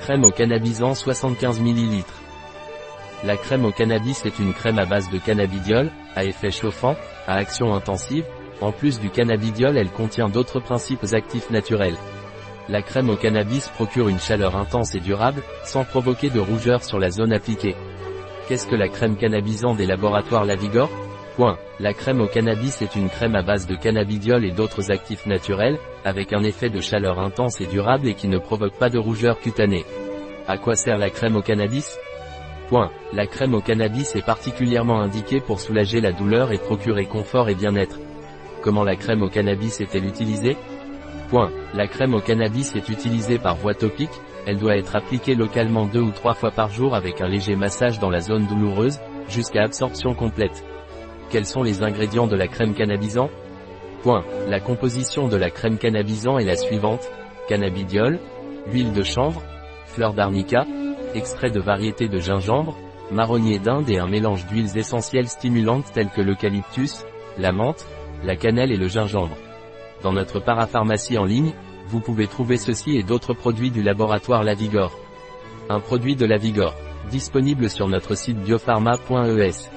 Crème au cannabisant 75 ml. La crème au cannabis est une crème à base de cannabidiol, à effet chauffant, à action intensive, en plus du cannabidiol elle contient d'autres principes actifs naturels. La crème au cannabis procure une chaleur intense et durable, sans provoquer de rougeur sur la zone appliquée. Qu'est-ce que la crème cannabisant des laboratoires Lavigor? Point. La crème au cannabis est une crème à base de cannabidiol et d'autres actifs naturels, avec un effet de chaleur intense et durable et qui ne provoque pas de rougeur cutanée. À quoi sert la crème au cannabis? Point. La crème au cannabis est particulièrement indiquée pour soulager la douleur et procurer confort et bien-être. Comment la crème au cannabis est-elle utilisée? Point. La crème au cannabis est utilisée par voie topique, elle doit être appliquée localement deux ou trois fois par jour avec un léger massage dans la zone douloureuse, jusqu'à absorption complète. Quels sont les ingrédients de la crème cannabisant? Point. La composition de la crème cannabisant est la suivante. Cannabidiol, huile de chanvre, fleur d'arnica, extrait de variétés de gingembre, marronnier d'Inde et un mélange d'huiles essentielles stimulantes telles que l'eucalyptus, la menthe, la cannelle et le gingembre. Dans notre parapharmacie en ligne, vous pouvez trouver ceci et d'autres produits du laboratoire Lavigor. Un produit de Lavigor, disponible sur notre site biopharma.es.